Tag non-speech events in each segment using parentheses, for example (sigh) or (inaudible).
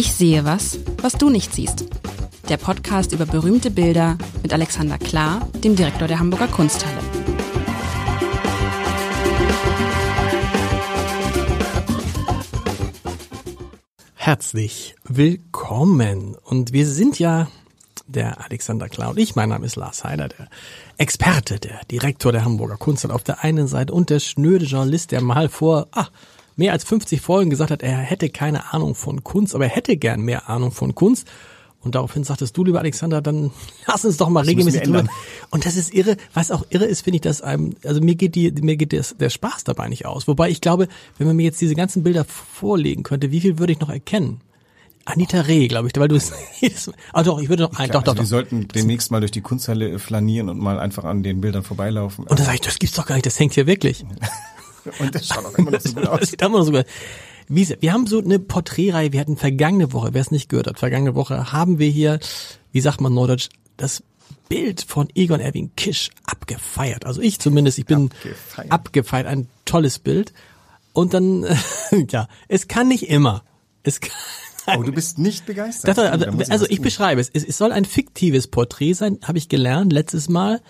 Ich sehe was, was du nicht siehst. Der Podcast über berühmte Bilder mit Alexander Klar, dem Direktor der Hamburger Kunsthalle. Herzlich willkommen. Und wir sind ja der Alexander Klar und ich. Mein Name ist Lars Heider, der Experte, der Direktor der Hamburger Kunsthalle auf der einen Seite und der schnöde Journalist, der mal vor, ah, mehr als 50 Folgen gesagt hat, er hätte keine Ahnung von Kunst, aber er hätte gern mehr Ahnung von Kunst. Und daraufhin sagtest du, lieber Alexander, dann (laughs) lass uns doch mal das regelmäßig drüber. Und das ist irre. Was auch irre ist, finde ich, dass einem, also mir geht die, mir geht das, der Spaß dabei nicht aus. Wobei ich glaube, wenn man mir jetzt diese ganzen Bilder vorlegen könnte, wie viel würde ich noch erkennen? Anita Reh, glaube ich, weil du es. (laughs) Ah doch, ich würde noch ein, doch, doch, also doch. Wir sollten demnächst mal durch die Kunsthalle flanieren und mal einfach an den Bildern vorbeilaufen. Und dann sage ich, das gibt's doch gar nicht, das hängt hier wirklich. (laughs) und das schaut auch immer noch so gut aus. Das sieht immer noch so gut. Wie, wir haben so eine Porträtreihe, wir hatten vergangene Woche, wer es nicht gehört hat, vergangene Woche haben wir hier, wie sagt man Norddeutsch, das Bild von Egon Erwin Kisch abgefeiert. Also ich zumindest, ich bin abgefeiert, abgefeiert ein tolles Bild. Und dann, (laughs) ja, es kann nicht immer. Es kann, Oh, du bist nicht begeistert. Das, also, also ich beschreibe es. es. Es soll ein fiktives Porträt sein, habe ich gelernt letztes Mal.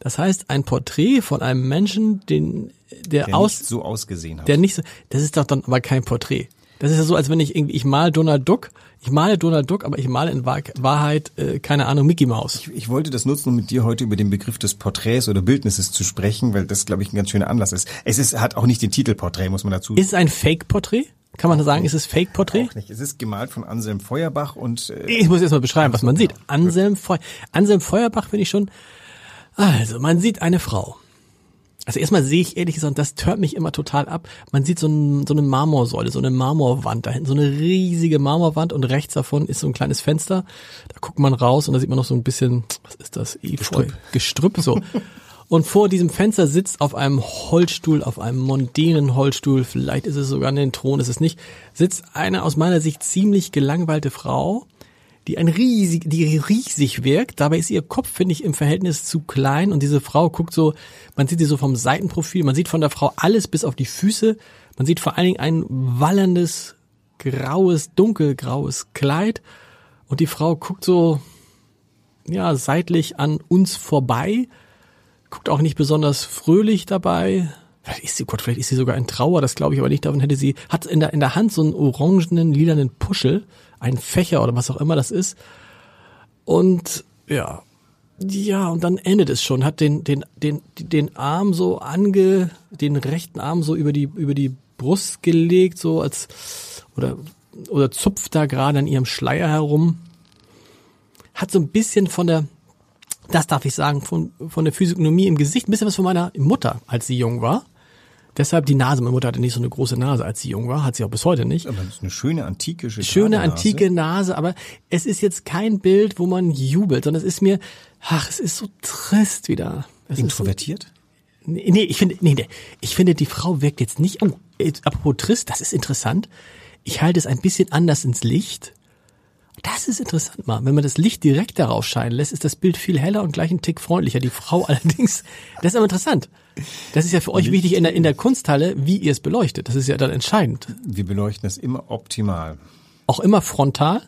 Das heißt, ein Porträt von einem Menschen, den der, der aus nicht so ausgesehen hat. Der nicht so. Das ist doch dann aber kein Porträt. Das ist ja so, als wenn ich irgendwie ich male Donald Duck, ich male Donald Duck, aber ich male in Wahrheit äh, keine Ahnung Mickey Mouse. Ich, ich wollte das nutzen, um mit dir heute über den Begriff des Porträts oder Bildnisses zu sprechen, weil das glaube ich ein ganz schöner Anlass ist. Es ist hat auch nicht den Titel Porträt, muss man dazu. Ist es ein Fake-Porträt? Kann man sagen, ist es Fake-Porträt? Es ist gemalt von Anselm Feuerbach und äh, ich muss jetzt mal beschreiben, was man sieht. Anselm, Feu Anselm Feuerbach finde ich schon. Also man sieht eine Frau. Also erstmal sehe ich ehrlich gesagt, das tört mich immer total ab. Man sieht so, ein, so eine Marmorsäule, so eine Marmorwand da hinten, so eine riesige Marmorwand und rechts davon ist so ein kleines Fenster. Da guckt man raus und da sieht man noch so ein bisschen, was ist das? Efeu, Gestrüpp, Gestrüpp so. (laughs) Und vor diesem Fenster sitzt auf einem Holzstuhl, auf einem mondänen Holzstuhl, vielleicht ist es sogar ein Thron, ist es nicht, sitzt eine aus meiner Sicht ziemlich gelangweilte Frau, die ein riesig, die riesig wirkt. Dabei ist ihr Kopf, finde ich, im Verhältnis zu klein. Und diese Frau guckt so, man sieht sie so vom Seitenprofil, man sieht von der Frau alles bis auf die Füße, man sieht vor allen Dingen ein wallerndes, graues, dunkelgraues Kleid. Und die Frau guckt so, ja, seitlich an uns vorbei, guckt auch nicht besonders fröhlich dabei. Vielleicht ist sie, Gott, vielleicht ist sie sogar in Trauer, das glaube ich aber nicht. Davon hätte sie, hat in der, in der Hand so einen orangenen, lilanen Puschel, einen Fächer oder was auch immer das ist. Und, ja. Ja, und dann endet es schon, hat den, den, den, den Arm so ange, den rechten Arm so über die, über die Brust gelegt, so als, oder, oder zupft da gerade an ihrem Schleier herum. Hat so ein bisschen von der, das darf ich sagen, von, von der Physiognomie im Gesicht, ein bisschen was von meiner Mutter, als sie jung war. Deshalb die Nase. Meine Mutter hatte nicht so eine große Nase, als sie jung war, hat sie auch bis heute nicht. Aber das ist eine schöne antike Schöne antike Nase, aber es ist jetzt kein Bild, wo man jubelt, sondern es ist mir, ach, es ist so trist wieder. Es Introvertiert? So, nee, nee, ich finde, nee, nee, ich finde, die Frau wirkt jetzt nicht, oh, apropos trist, das ist interessant. Ich halte es ein bisschen anders ins Licht. Das ist interessant mal. Wenn man das Licht direkt darauf scheinen lässt, ist das Bild viel heller und gleich ein Tick freundlicher. Die Frau (laughs) allerdings, das ist aber interessant. Das ist ja für euch wichtig in der, in der Kunsthalle, wie ihr es beleuchtet. Das ist ja dann entscheidend. Wir beleuchten es immer optimal. Auch immer frontal?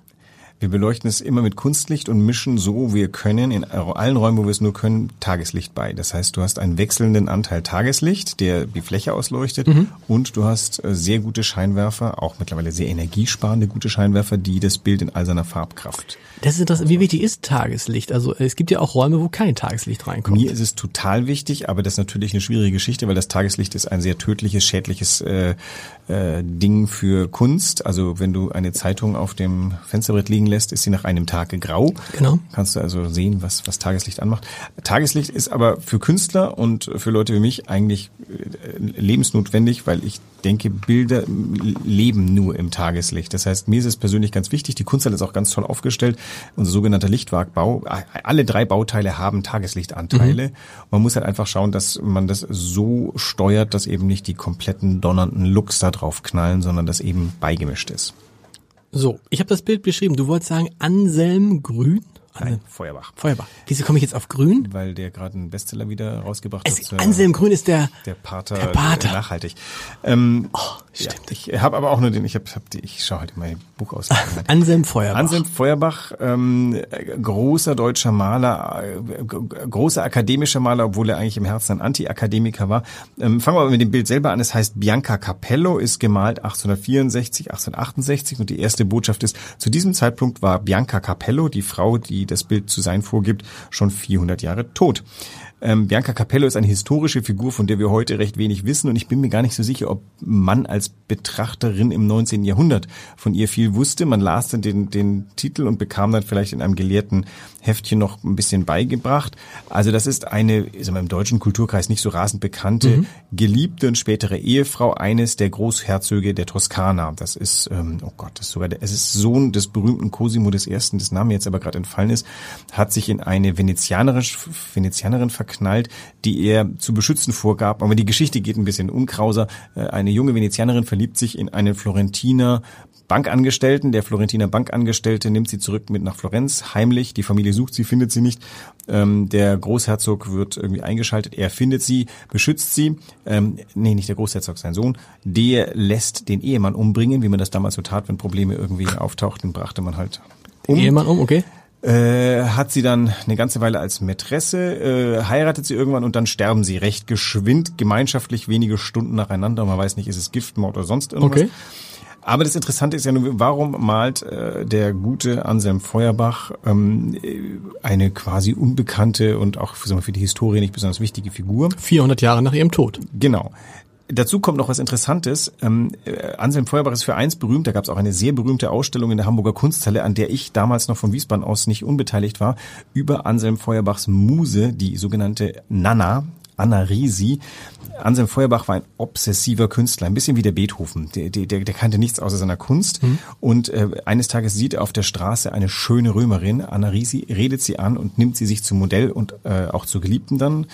Wir beleuchten es immer mit Kunstlicht und mischen so wir können in allen Räumen, wo wir es nur können, Tageslicht bei. Das heißt, du hast einen wechselnden Anteil Tageslicht, der die Fläche ausleuchtet mhm. und du hast sehr gute Scheinwerfer, auch mittlerweile sehr energiesparende gute Scheinwerfer, die das Bild in all seiner Farbkraft. Das ist interessant. Wie wichtig ist Tageslicht? Also es gibt ja auch Räume, wo kein Tageslicht reinkommt. Mir ist es total wichtig, aber das ist natürlich eine schwierige Geschichte, weil das Tageslicht ist ein sehr tödliches, schädliches äh, äh, Ding für Kunst. Also wenn du eine Zeitung auf dem Fensterbrett liegen lässt, ist sie nach einem Tag grau. Genau. Kannst du also sehen, was, was Tageslicht anmacht. Tageslicht ist aber für Künstler und für Leute wie mich eigentlich äh, lebensnotwendig, weil ich denke, Bilder leben nur im Tageslicht. Das heißt, mir ist es persönlich ganz wichtig, die Kunsthalle ist auch ganz toll aufgestellt, unser sogenannter Lichtwagbau. Alle drei Bauteile haben Tageslichtanteile. Mhm. Man muss halt einfach schauen, dass man das so steuert, dass eben nicht die kompletten donnernden Looks da drauf knallen, sondern dass eben beigemischt ist. So, ich habe das Bild beschrieben. Du wolltest sagen Anselm Grün? Nein, Feuerbach. Feuerbach. Wieso komme ich jetzt auf Grün? Weil der gerade einen Bestseller wieder rausgebracht Es, hat. äh, Anselm Grün ist der, der Pater, Der Pater. nachhaltig. Ähm, oh, ja, stimmt. ich habe aber auch nur den, ich habe hab die, ich schaue halt mein Buch aus. Anselm Feuerbach. Anselm Feuerbach, ähm, äh, großer deutscher Maler, äh, großer akademischer Maler, obwohl er eigentlich im Herzen ein Anti-Akademiker war. Ähm, fangen wir aber mit dem Bild selber an. Es heißt Bianca Capello, ist gemalt 1864, 1868 und die erste Botschaft ist, zu diesem Zeitpunkt war Bianca Capello, die Frau, die das Bild zu sein vorgibt, schon 400 Jahre tot. Ähm, Bianca Capello ist eine historische Figur, von der wir heute recht wenig wissen und ich bin mir gar nicht so sicher, ob man als Betrachterin im 19. Jahrhundert von ihr viel wusste. Man las dann den, den Titel und bekam dann vielleicht in einem gelehrten Heftchen noch ein bisschen beigebracht. Also das ist eine, wir, im deutschen Kulturkreis nicht so rasend bekannte, geliebte und spätere Ehefrau eines der Großherzöge der Toskana. Das ist, ähm, oh Gott, das ist sogar der, es ist Sohn des berühmten Cosimo des Ersten, des Name jetzt aber gerade entfallen ist, hat sich in eine Venezianerin, Venezianerin verknallt, die er zu beschützen vorgab. Aber die Geschichte geht ein bisschen unkrauser. Äh, Eine junge Venezianerin verliebt sich in einen Florentiner Bankangestellten. Der Florentiner Bankangestellte nimmt sie zurück mit nach Florenz, heimlich. Die Familie sucht sie, findet sie nicht. Ähm, der Großherzog wird irgendwie eingeschaltet. Er findet sie, beschützt sie. Ähm, nee, nicht der Großherzog, sein Sohn. Der lässt den Ehemann umbringen, wie man das damals so tat, wenn Probleme irgendwie auftauchten, brachte man halt um. Ehemann um, okay. Äh, hat sie dann eine ganze Weile als Mätresse, äh, heiratet sie irgendwann und dann sterben sie recht geschwind, gemeinschaftlich wenige Stunden nacheinander. Man weiß nicht, ist es Giftmord oder sonst irgendwas. Okay. Aber das Interessante ist ja nur, warum malt äh, der gute Anselm Feuerbach ähm, äh, eine quasi unbekannte und auch sagen wir, für die Historie nicht besonders wichtige Figur? 400 Jahre nach ihrem Tod. Genau. Dazu kommt noch was Interessantes. Ähm, äh, Anselm Feuerbach ist für eins berühmt. Da gab es auch eine sehr berühmte Ausstellung in der Hamburger Kunsthalle, an der ich damals noch von Wiesbaden aus nicht unbeteiligt war, über Anselm Feuerbachs Muse, die sogenannte Nana, Anna Risi. Anselm Feuerbach war ein obsessiver Künstler, ein bisschen wie der Beethoven. Der, der, der kannte nichts außer seiner Kunst. Und äh, eines Tages sieht er auf der Straße eine schöne Römerin, Anna Risi, redet sie an und nimmt sie sich zum Modell und äh, auch zur Geliebten dann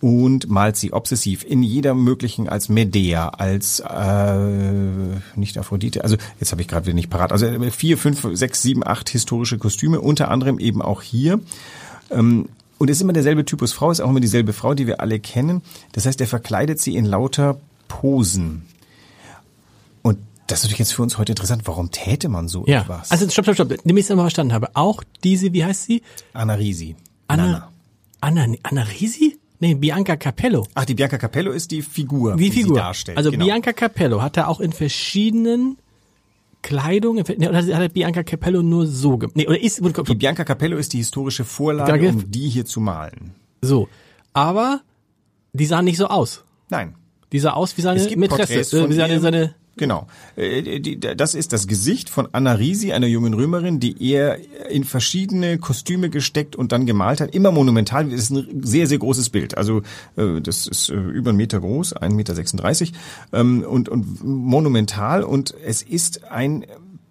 und malt sie obsessiv in jeder möglichen als Medea, als äh, nicht Aphrodite, also jetzt habe ich gerade wieder nicht parat, also äh, vier, fünf, sechs, sieben, acht historische Kostüme, unter anderem eben auch hier. Ähm, und es ist immer derselbe Typus Frau, ist auch immer dieselbe Frau, die wir alle kennen. Das heißt, er verkleidet sie in lauter Posen. Und das ist natürlich jetzt für uns heute interessant. Warum täte man so Ja. etwas? Also stopp, stopp, stopp. Damit ich es einmal verstanden habe. Auch diese, wie heißt sie? Anna Risi. Anna. Anna, Anna Risi? Nee, Bianca Capello. Ach, die Bianca Capello ist die Figur, die Figur. sie darstellt. also genau. Bianca Capello hat er auch in verschiedenen Kleidungen, nee, oder hat er Bianca Capello nur so gemacht? Nee, oder ist, Die Bianca Capello ist die historische Vorlage, um die hier zu malen. so. Aber die sah nicht so aus. Nein. Die sah aus wie seine Mätresse. Äh, wie seine, seine, Genau. Äh, Das ist das Gesicht von Anna Risi, einer jungen Römerin, die er in verschiedene Kostüme gesteckt und dann gemalt hat. Immer monumental. Das ist ein sehr, sehr großes Bild. Also äh, das ist äh, über einen Meter groß, 1,36 Meter ähm, und, und monumental. Und es ist ein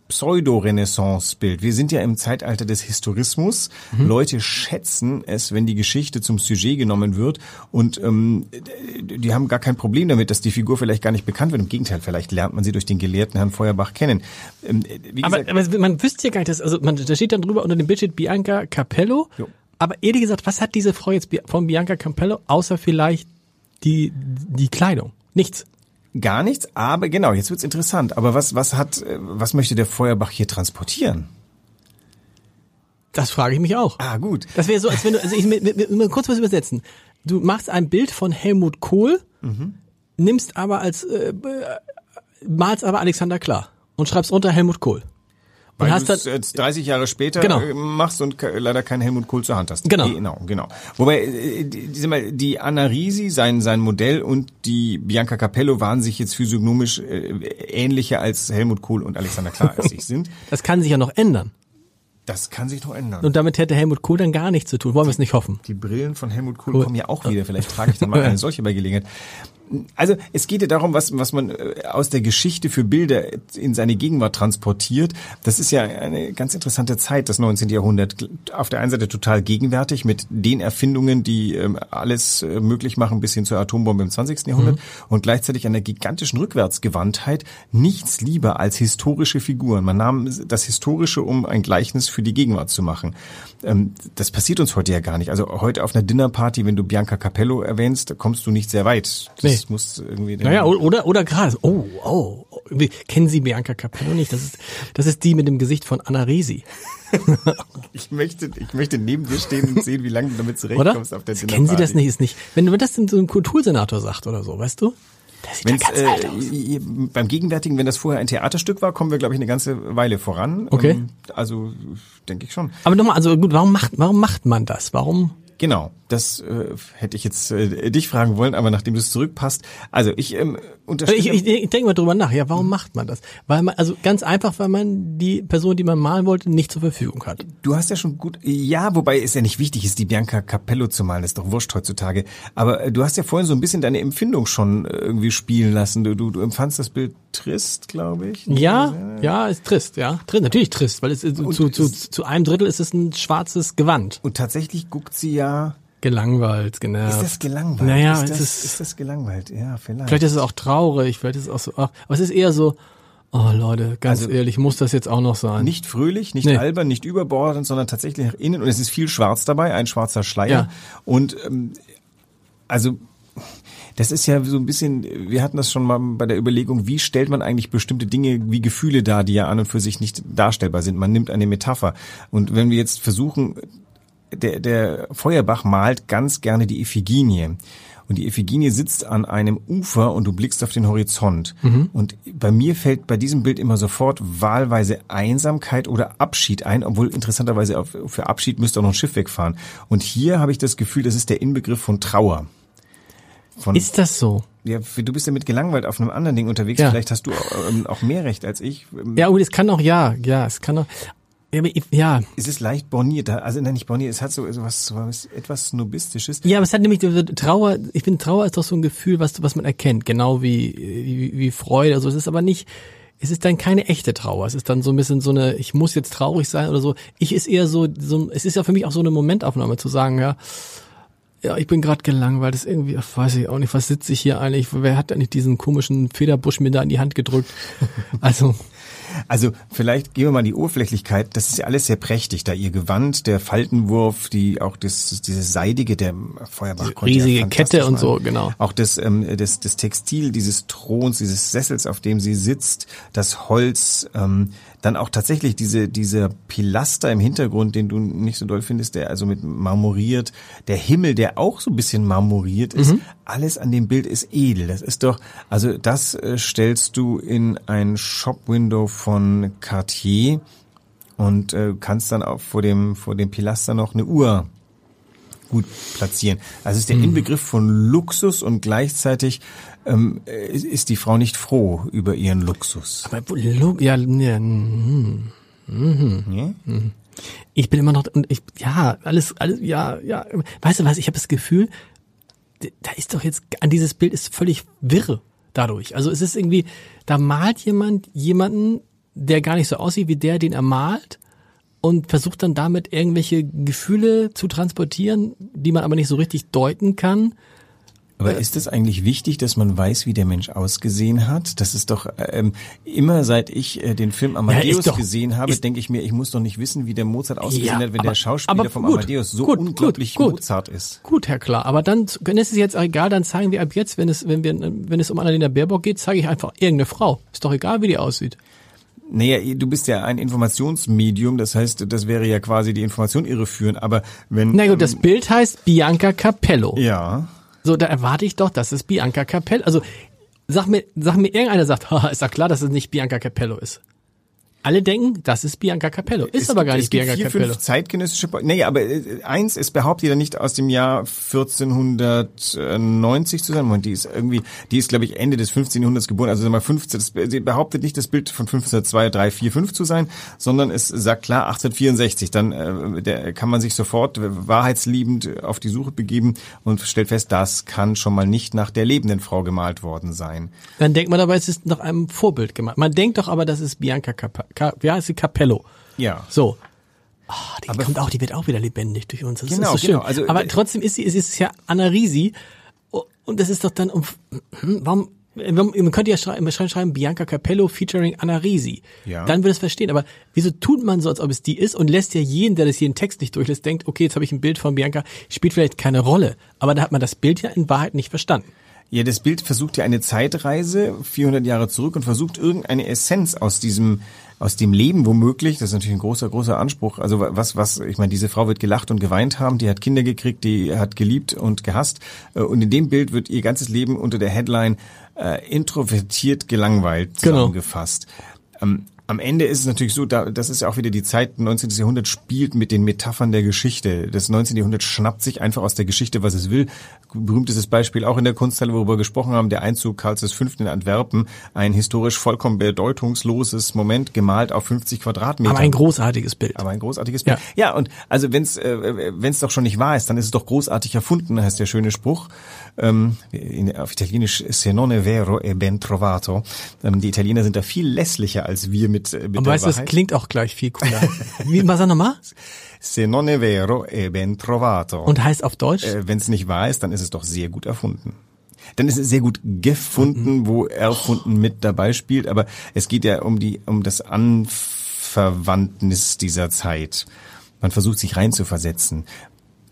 Pseudo-Renaissance-Bild. Wir sind ja im Zeitalter des Historismus. Leute schätzen es, wenn die Geschichte zum Sujet genommen wird und ähm, die haben gar kein Problem damit, dass die Figur vielleicht gar nicht bekannt wird. Im Gegenteil, vielleicht lernt man sie durch den gelehrten Herrn Feuerbach kennen. Ähm, aber, gesagt, aber man wüsste ja gar nicht, dass, also man, da steht dann drüber unter dem Bild steht Bianca Capello. Jo. Aber ehrlich gesagt, was hat diese Frau jetzt von Bianca Capello, außer vielleicht die, die Kleidung? Nichts. Gar nichts, aber genau, jetzt wird's interessant. Aber was, was hat, äh, was möchte der Feuerbach hier transportieren? Das frage ich mich auch. Ah, gut. Das wäre so, als wenn du, also ich mit, mit, mit, mit, kurz was übersetzen. Du machst ein Bild von Helmut Kohl, nimmst aber als, äh, malst aber Alexander Klar und schreibst unter Helmut Kohl. Weil hast du es jetzt 30 Jahre später Genau. äh, machst und leider keinen Helmut Kohl zur Hand hast. Genau. Genau, genau. Wobei, äh, die, die, Anna Risi, sein, sein Modell und die Bianca Capello waren sich jetzt physiognomisch äh, ähnlicher als Helmut Kohl und Alexander Klar als ich sind. (laughs) das kann sich ja noch ändern. Das kann sich noch ändern. Und damit hätte Helmut Kohl dann gar nichts zu tun. Wollen wir es nicht hoffen. Die Brillen von Helmut Kohl Cool. kommen ja auch wieder. Vielleicht trage ich dann mal (laughs) eine solche bei Gelegenheit. Also es geht ja darum, was, was man äh, aus der Geschichte für Bilder in seine Gegenwart transportiert. Das ist ja eine ganz interessante Zeit, das 19. Jahrhundert. Auf der einen Seite total gegenwärtig mit den Erfindungen, die ähm, alles äh, möglich machen bis hin zur Atombombe im 20. Jahrhundert mhm. und gleichzeitig einer gigantischen Rückwärtsgewandtheit. Nichts lieber als historische Figuren. Man nahm das Historische, um ein Gleichnis für die Gegenwart zu machen. Ähm, das passiert uns heute ja gar nicht. Also heute auf einer Dinnerparty, wenn du Bianca Capello erwähnst, kommst du nicht sehr weit. Das nee. Muss irgendwie. Naja, oder, oder gerade, oh, oh, kennen Sie Bianca Capello nicht? Das ist, das ist die mit dem Gesicht von Anna Resi. (laughs) ich möchte, ich möchte neben dir stehen und sehen, wie lange du damit zurechtkommst auf der Dinnerparty. Kennen Sie das nicht? Ist nicht. Wenn du das so ein Kultursenator sagt oder so, weißt du? Das sieht ja ganz äh, aus. Beim Gegenwärtigen, wenn das vorher ein Theaterstück war, kommen wir, glaube ich, eine ganze Weile voran. Okay. Ähm, also denke ich schon. Aber nochmal, also gut, warum macht, warum macht man das? Warum? Genau, das äh, hätte ich jetzt äh, dich fragen wollen, aber nachdem du es zurückpasst, also ich ähm, unterstelle. Ich, ich, ich denke mal drüber nach. Ja, warum macht man das? Weil man, also ganz einfach, weil man die Person, die man malen wollte, nicht zur Verfügung hat. Du hast ja schon gut, ja, wobei es ja nicht wichtig ist, die Bianca Capello zu malen, das ist doch wurscht heutzutage. Aber äh, du hast ja vorhin so ein bisschen deine Empfindung schon äh, irgendwie spielen lassen. Du, du, du empfandst das Bild trist, glaube ich. Ja, ja, ist trist, ja, trist, natürlich trist, weil es äh, zu, zu, zu, zu einem Drittel ist es ein schwarzes Gewand. Und tatsächlich guckt sie ja Gelangweilt, genervt. Ist das gelangweilt? Naja, ist das, ist, ist das gelangweilt? Ja, vielleicht. Vielleicht ist es auch traurig, vielleicht ist es auch so, ach, aber es ist eher so, oh Leute, ganz also, ehrlich, muss das jetzt auch noch sein? Nicht fröhlich, nicht nee. albern, nicht überbordend, sondern tatsächlich nach innen und es ist viel schwarz dabei, ein schwarzer Schleier ja. und ähm, also das ist ja so ein bisschen, wir hatten das schon mal bei der Überlegung, wie stellt man eigentlich bestimmte Dinge wie Gefühle dar, die ja an und für sich nicht darstellbar sind. Man nimmt eine Metapher. Und wenn wir jetzt versuchen, der, der Feuerbach malt ganz gerne die Iphiginie. Und die Iphiginie sitzt an einem Ufer und du blickst auf den Horizont. Mhm. Und bei mir fällt bei diesem Bild immer sofort wahlweise Einsamkeit oder Abschied ein, obwohl interessanterweise für Abschied müsste auch noch ein Schiff wegfahren. Und hier habe ich das Gefühl, das ist der Inbegriff von Trauer. Von, ist das so? Ja, du bist ja mit gelangweilt auf einem anderen Ding unterwegs. Ja. Vielleicht hast du ähm, auch mehr Recht als ich. Ja, gut, es kann auch, ja, ja, es kann auch. Ja. Es ist leicht borniert, also nein, nicht borniert, es hat so, so was, so was etwas Snobistisches. Ja, aber es hat nämlich Trauer, ich finde Trauer ist doch so ein Gefühl, was, was man erkennt, genau wie, wie, wie Freude, also es ist aber nicht, es ist dann keine echte Trauer, es ist dann so ein bisschen so eine, ich muss jetzt traurig sein oder so. Ich ist eher so, so es ist ja für mich auch so eine Momentaufnahme zu sagen, ja, ja, ich bin gerade gelangweilt, das ist irgendwie, ach, weiß ich auch nicht, was sitze ich hier eigentlich, wer hat eigentlich diesen komischen Federbusch mir da in die Hand gedrückt? (laughs) Also, also vielleicht gehen wir mal die Oberflächlichkeit. Das ist ja alles sehr prächtig, da ihr Gewand, der Faltenwurf, die auch das dieses seidige, der Feuerbach die riesige ja Kette und so, genau. Auch das, ähm, das das Textil dieses Throns, dieses Sessels, auf dem sie sitzt, das Holz. Ähm, dann auch tatsächlich diese, diese Pilaster im Hintergrund, den du nicht so doll findest, der also mit marmoriert, der Himmel, der auch so ein bisschen marmoriert ist, mhm. alles an dem Bild ist edel. Das ist doch, also das äh, stellst du in ein Shop-Window von Cartier und äh, kannst dann auch vor dem, vor dem Pilaster noch eine Uhr gut platzieren. Also ist der mhm. Inbegriff von Luxus und gleichzeitig ähm, ist die Frau nicht froh über ihren Luxus. Aber ja, ja, mm, mm, ja? Mm. Ich bin immer noch und ich ja alles alles ja ja weißt du was ich habe das Gefühl da ist doch jetzt an dieses Bild ist völlig wirr dadurch also es ist irgendwie da malt jemand jemanden der gar nicht so aussieht wie der den er malt und versucht dann damit irgendwelche Gefühle zu transportieren, die man aber nicht so richtig deuten kann. Aber ist es eigentlich wichtig, dass man weiß, wie der Mensch ausgesehen hat? Das ist doch ähm, immer seit ich äh, den Film Amadeus ja, doch, gesehen habe, denke ich mir, ich muss doch nicht wissen, wie der Mozart ausgesehen ja, hat, wenn aber, der Schauspieler vom gut, Amadeus so gut, unglaublich gut, Mozart ist. Gut, Herr Klar. Aber dann, dann ist es jetzt egal, dann zeigen wir ab jetzt, wenn es, wenn wir, wenn es um Annalena Baerbock geht, zeige ich einfach irgendeine Frau. Ist doch egal, wie die aussieht. Naja, du bist ja ein Informationsmedium, das heißt, das wäre ja quasi die Information irreführend, aber wenn... Na gut, das ähm, Bild heißt Bianca Capello. Ja. So, da erwarte ich doch, dass es Bianca Capello, also sag mir, sag mir irgendeiner sagt, (laughs) ist doch klar, dass es nicht Bianca Capello ist. Alle denken, das ist Bianca Capello. Ist Es aber gibt- gar es nicht Bianca vier, Capello. Fünf zeitgenössische, nee, aber äh, eins ist behauptet ja nicht aus dem Jahr 1490 zu sein. Moment, die ist irgendwie, die ist glaube ich Ende des 15. Jahrhunderts geboren. Also sagen wir mal 15, das, sie behauptet nicht das Bild von 1502, 3, 4, 5 zu sein, sondern es sagt klar 1864. Dann äh, der, kann man sich sofort wahrheitsliebend auf die Suche begeben und stellt fest, das kann schon mal nicht nach der lebenden Frau gemalt worden sein. Dann denkt man aber, es ist nach einem Vorbild gemacht. Man denkt doch aber, das ist Bianca Cap Ca wie heißt sie? Capello. Ja. So. Ah, die kommt auch, die wird auch wieder lebendig durch uns. Das Genau, ist so schön. genau. Also, aber äh, trotzdem ist sie, es ist ja Anna Risi. Und das ist doch dann um, hm, warum, warum- man könnte ja schreiben, schreiben, schreiben Bianca Capello featuring Anna Risi. Ja. Dann würde es verstehen. Aber wieso tut man so, als ob es die ist und lässt ja jeden, der das hier in Text nicht durchlässt, denkt, okay, jetzt habe ich ein Bild von Bianca, spielt vielleicht keine Rolle. Aber da hat man das Bild ja in Wahrheit nicht verstanden. Ja, das Bild versucht ja eine Zeitreise 400 Jahre zurück und versucht irgendeine Essenz aus diesem aus dem Leben womöglich, das ist natürlich ein großer großer Anspruch. Also was was ich meine, diese Frau wird gelacht und geweint haben, die hat Kinder gekriegt, die hat geliebt und gehasst Äh, und in dem Bild wird ihr ganzes Leben unter der Headline äh, introvertiert gelangweilt Genau. zusammengefasst. Ähm, am Ende ist es natürlich so, da, das ist ja auch wieder die Zeit, 19. Jahrhundert spielt mit den Metaphern der Geschichte. Das 19. Jahrhundert schnappt sich einfach aus der Geschichte, was es will. Berühmtestes Beispiel auch in der Kunsthalle, worüber wir gesprochen haben, der Einzug Karls V. in Antwerpen, ein historisch vollkommen bedeutungsloses Moment, gemalt auf 50 Quadratmeter. Aber ein großartiges Bild. Aber ein großartiges Bild. Ja, und also wenn es äh, wenn's doch schon nicht wahr ist, dann ist es doch großartig erfunden, heißt der schöne Spruch. Ähm, in, auf Italienisch se non è vero e ben trovato. Ähm, die Italiener sind da viel lässlicher als wir mit, äh, mit Und weißt du, das klingt auch gleich viel cooler. Wie, was sag nochmal? (laughs) Se non è vero e ben trovato. Und heißt auf Deutsch? äh, wenn es nicht wahr ist, dann ist es doch sehr gut erfunden. Dann ist es sehr gut gefunden, wo erfunden mit dabei spielt, aber es geht ja um die um das Anverwandtnis dieser Zeit. Man versucht sich reinzuversetzen.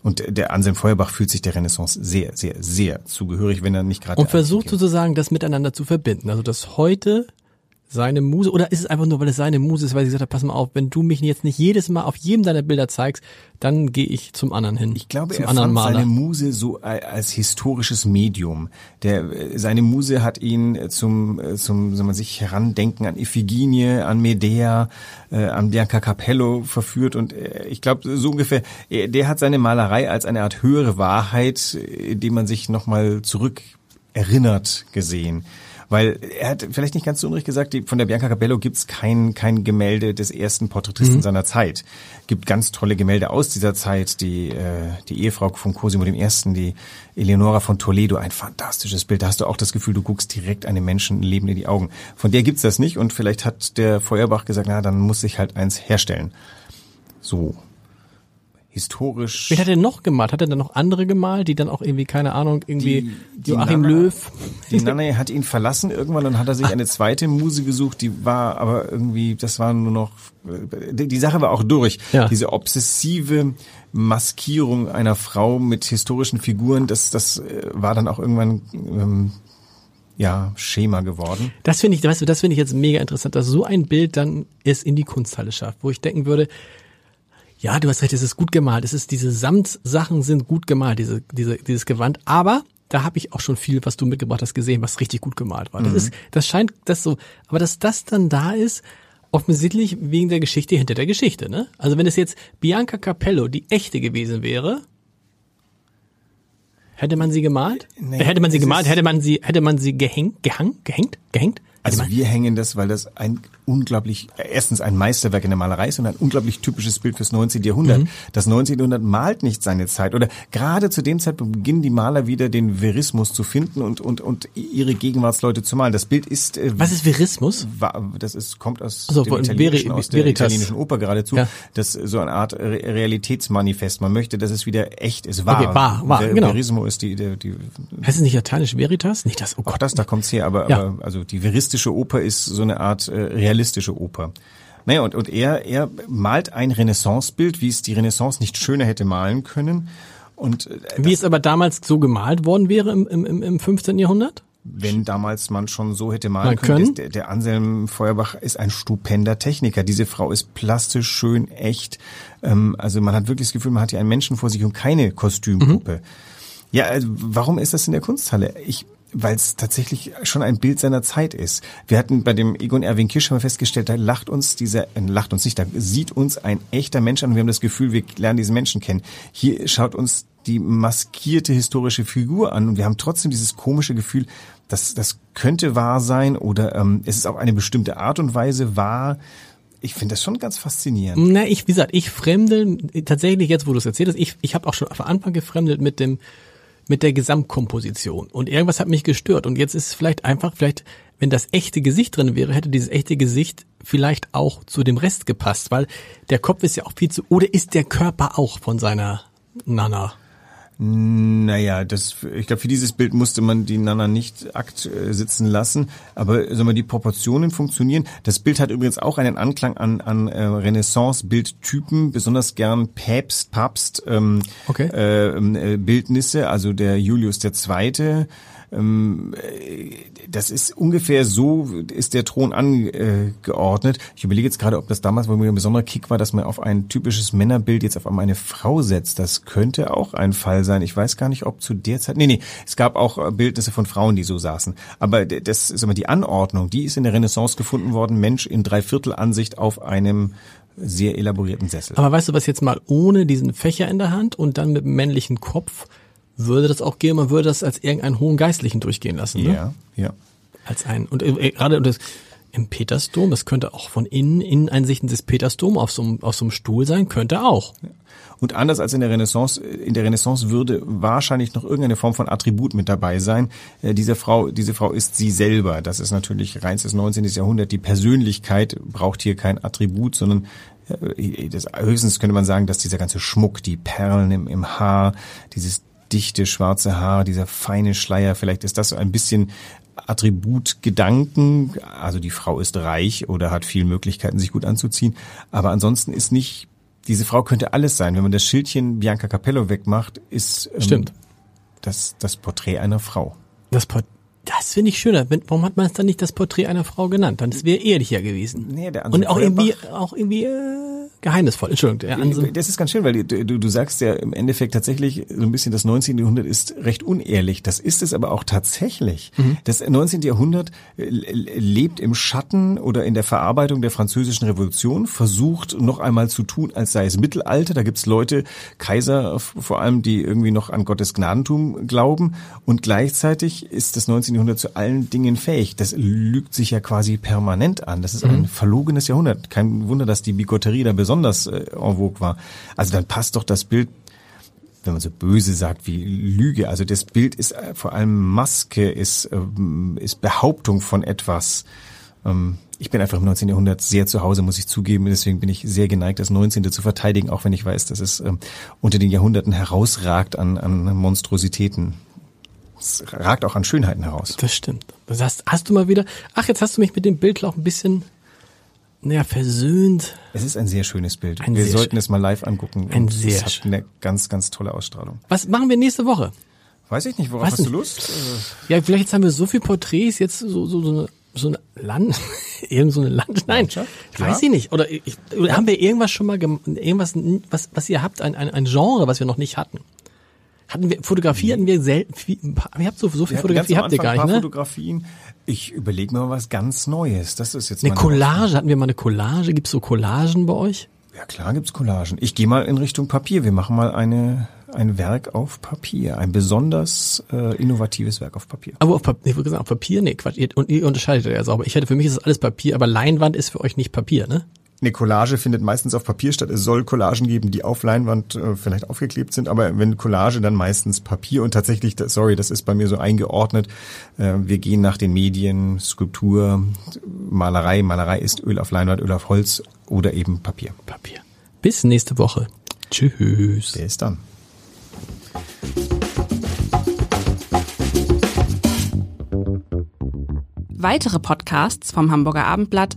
Und der Anselm Feuerbach fühlt sich der Renaissance sehr, sehr, sehr zugehörig, wenn er nicht gerade und versucht sozusagen das miteinander zu verbinden. Also dass heute seine Muse, oder ist es einfach nur, weil es seine Muse ist, weil sie gesagt hat, pass mal auf, wenn du mich jetzt nicht jedes Mal auf jedem deiner Bilder zeigst, dann gehe ich zum anderen hin. Ich glaube, zum er anderen fand Maler. seine Muse so als historisches Medium. Der, seine Muse hat ihn äh, zum, äh, zum, soll man sich herandenken an Iphigenie, an Medea, äh, an Bianca Capello verführt und äh, ich glaube, so ungefähr, äh, der hat seine Malerei als eine Art höhere Wahrheit, äh, die man sich nochmal zurück erinnert gesehen. Weil er hat vielleicht nicht ganz so unrecht gesagt, die, von der Bianca Capello gibt's kein, kein Gemälde des ersten Porträtisten seiner Zeit. Gibt ganz tolle Gemälde aus dieser Zeit. Die, äh, die Ehefrau von Cosimo I., die Eleonora von Toledo, ein fantastisches Bild. Da hast du auch das Gefühl, du guckst direkt einem Menschen Leben in die Augen. Von der gibt's das nicht und vielleicht hat der Feuerbach gesagt, na, dann muss ich halt eins herstellen. So. Historisch. Wen hat er noch gemalt? Hat er dann noch andere gemalt, die dann auch irgendwie, keine Ahnung, irgendwie Die- Joachim Nana- Löw? Die Nanne hat ihn verlassen irgendwann und hat er sich eine zweite Muse gesucht, die war aber irgendwie, das war nur noch, die, die Sache war auch durch. Ja. Diese obsessive Maskierung einer Frau mit historischen Figuren, das, das äh, war dann auch irgendwann, ähm, ja, Schema geworden. Das finde ich, weißt du, das finde ich jetzt mega interessant, dass so ein Bild dann es in die Kunsthalle schafft, wo ich denken würde, ja, du hast recht, es ist gut gemalt, es ist diese Samtsachen sind gut gemalt, diese, diese, dieses Gewand, aber da habe ich auch schon viel, was du mitgebracht hast, gesehen, was richtig gut gemalt war. Das ist, das scheint das so, aber dass das dann da ist, offensichtlich wegen der Geschichte hinter der Geschichte, ne? Also wenn es jetzt Bianca Capello die echte gewesen wäre, hätte man sie gemalt? Nee, Äh, hätte man sie gemalt? Hätte man sie, hätte man sie gehängt, gehangen, gehängt, gehängt? Also man- wir hängen das, weil das ein unglaublich, erstens ein Meisterwerk in der Malerei ist und ein unglaublich typisches Bild fürs 19. Jahrhundert. Mhm. Das 19. Jahrhundert malt nicht seine Zeit oder gerade zu dem Zeitpunkt beginnen die Maler wieder den Verismus zu finden und, und, und ihre Gegenwartsleute zu malen. Das Bild ist, äh, Was ist Verismus? das ist, kommt aus Ach so, dem Italienischen, aus der Veritas. italienischen Oper geradezu. Ja. Das ist so eine Art Re Realitätsmanifest. Man möchte, dass es wieder echt ist, wahr. Okay, wahr, wahr, Ver- genau. Verismo ist die, die, die Heißt es nicht lateinisch Veritas? Nicht das, oh auch Gott. das, da kommt's her, aber, Ja. aber also die veristische Oper ist so eine Art äh, realistische Oper. Naja, und, und er, er malt ein Renaissancebild, wie es die Renaissance nicht schöner hätte malen können. Und äh, Wie es aber damals so gemalt worden wäre im, im, im- im 15. Jahrhundert? wenn damals man schon so hätte malen Mal können, können. der, der Anselm Feuerbach ist ein stupender Techniker. Diese Frau ist plastisch, schön, echt. Ähm, also man hat wirklich das Gefühl, man hat hier einen Menschen vor sich und keine Kostümpuppe. Ja, also warum ist das in der Kunsthalle? Ich weil es tatsächlich schon ein Bild seiner Zeit ist. Wir hatten bei dem Egon Erwin Kirsch mal festgestellt, da lacht uns dieser, äh, lacht uns nicht, da sieht uns ein echter Mensch an und wir haben das Gefühl, wir lernen diesen Menschen kennen. Hier schaut uns die maskierte historische Figur an und wir haben trotzdem dieses komische Gefühl, dass das könnte wahr sein oder ähm, es ist auf eine bestimmte Art und Weise wahr. Ich finde das schon ganz faszinierend. Na, ich, wie gesagt, ich fremdel tatsächlich jetzt, wo du es erzählt hast, ich, ich habe auch schon von Anfang gefremdelt mit dem mit der Gesamtkomposition. Und irgendwas hat mich gestört. Und jetzt ist es vielleicht einfach, vielleicht, wenn das echte Gesicht drin wäre, hätte dieses echte Gesicht vielleicht auch zu dem Rest gepasst, weil der Kopf ist ja auch viel zu, oder ist der Körper auch von seiner Nana? Naja, das, ich glaube, für dieses Bild musste man die Nana nicht akt äh, sitzen lassen, aber sagen wir, die Proportionen funktionieren. Das Bild hat übrigens auch einen Anklang an, an äh, Renaissance-Bildtypen, besonders gern Päpst, Papst ähm, okay. äh, äh, Bildnisse, also der Julius Zweite, ähm, das ist ungefähr so, ist der Thron angeordnet. Ich überlege jetzt gerade, ob das damals wohl ein besonderer Kick war, dass man auf ein typisches Männerbild jetzt auf einmal eine Frau setzt. Das könnte auch ein Fall sein. Ich weiß gar nicht, ob zu der Zeit, nee, nee, es gab auch Bildnisse von Frauen, die so saßen. Aber das, sag mal, die Anordnung, die ist in der Renaissance gefunden worden. Mensch in Dreiviertelansicht auf einem sehr elaborierten Sessel. Aber weißt du was jetzt mal ohne diesen Fächer in der Hand und dann mit dem männlichen Kopf würde das auch gehen, man würde das als irgendeinen hohen Geistlichen durchgehen lassen. Ne? Ja, ja. Als ein, und äh, gerade das, im Petersdom, es könnte auch von innen, Inneneinsichten des Petersdom auf so, einem, auf so einem Stuhl sein, könnte auch. Und anders als in der Renaissance, in der Renaissance würde wahrscheinlich noch irgendeine Form von Attribut mit dabei sein. Äh, diese Frau, diese Frau ist sie selber. Das ist natürlich reinstes 19. Jahrhundert. Die Persönlichkeit braucht hier kein Attribut, sondern äh, das, höchstens könnte man sagen, dass dieser ganze Schmuck, die Perlen im, im Haar, dieses dichte schwarze Haar, dieser feine Schleier, vielleicht ist das so ein bisschen Attributgedanken. Also die Frau ist reich oder hat viele Möglichkeiten, sich gut anzuziehen. Aber ansonsten ist nicht, diese Frau könnte alles sein. Wenn man das Schildchen Bianca Capello wegmacht, ist ähm, Stimmt. Das, das Porträt einer Frau. Das Porträt das finde ich schöner. Warum hat man es dann nicht das Porträt einer Frau genannt? Dann wäre ehrlicher gewesen. Nee, der Und auch irgendwie, auch irgendwie äh, geheimnisvoll. Entschuldigung. Der Anselm. Das ist ganz schön, weil du, du sagst ja im Endeffekt tatsächlich so ein bisschen das 19. Jahrhundert ist recht unehrlich. Das ist es aber auch tatsächlich. Mhm. Das 19. Jahrhundert äh, lebt im Schatten oder in der Verarbeitung der französischen Revolution, versucht noch einmal zu tun, als sei es Mittelalter. Da gibt's Leute, Kaiser vor allem, die irgendwie noch an Gottes Gnadentum glauben. Und gleichzeitig ist das 19. Jahrhundert zu allen Dingen fähig. Das lügt sich ja quasi permanent an. Das ist mhm. ein verlogenes Jahrhundert. Kein Wunder, dass die Bigotterie da besonders äh, en vogue war. Also dann passt doch das Bild wenn man so böse sagt wie Lüge. Also das Bild ist äh, vor allem Maske, ist, ähm, ist Behauptung von etwas. Ähm, ich bin einfach im 19. Jahrhundert sehr zu Hause, muss ich zugeben. Deswegen bin ich sehr geneigt, das 19. zu verteidigen, auch wenn ich weiß, dass es ähm, unter den Jahrhunderten herausragt an, an Monstrositäten. Es ragt auch an Schönheiten heraus. Das stimmt. Das hast, hast du mal wieder, ach, jetzt hast du mich mit dem Bild auch ein bisschen, naja, versöhnt. Es ist ein sehr schönes Bild. Ein wir sollten es mal live angucken. Ein sehr es hat eine ganz, ganz tolle Ausstrahlung. Was machen wir nächste Woche? Weiß ich nicht, worauf Weiß hast nicht. du Lust? Ja, vielleicht jetzt haben wir so viel Porträts, jetzt so, so, so eine so eine Land, (laughs) irgend so eine Land, nein, ja. weiß ich nicht. Oder, ich, oder ja. haben wir irgendwas schon mal, irgendwas, was, was ihr habt, ein, ein, ein Genre, was wir noch nicht hatten? Hatten wir Fotografie hatten wir selten. Viel, ihr habt so, so viel Fotografie habt ihr gar nicht, ne? Fotografien. Ich überlege mir mal was ganz Neues. Das ist jetzt eine Collage. Aufgabe. Hatten wir mal eine Collage? Gibt's so Collagen bei euch? Ja klar, gibt's Collagen. Ich gehe mal in Richtung Papier. Wir machen mal eine ein Werk auf Papier, ein besonders äh, innovatives Werk auf Papier. Aber auf Papier, ich würde sagen, auf Papier, nee, Quatsch, ihr, und ihr unterscheidet ja sauber. Ich hätte für mich ist das alles Papier, aber Leinwand ist für euch nicht Papier, ne? Eine Collage findet meistens auf Papier statt. Es soll Collagen geben, die auf Leinwand äh, vielleicht aufgeklebt sind, aber wenn Collage, dann meistens Papier und tatsächlich, sorry, das ist bei mir so eingeordnet. Äh, wir gehen nach den Medien, Skulptur, Malerei. Malerei ist Öl auf Leinwand, Öl auf Holz oder eben Papier. Papier. Bis nächste Woche. Tschüss. Bis dann. Weitere Podcasts vom Hamburger Abendblatt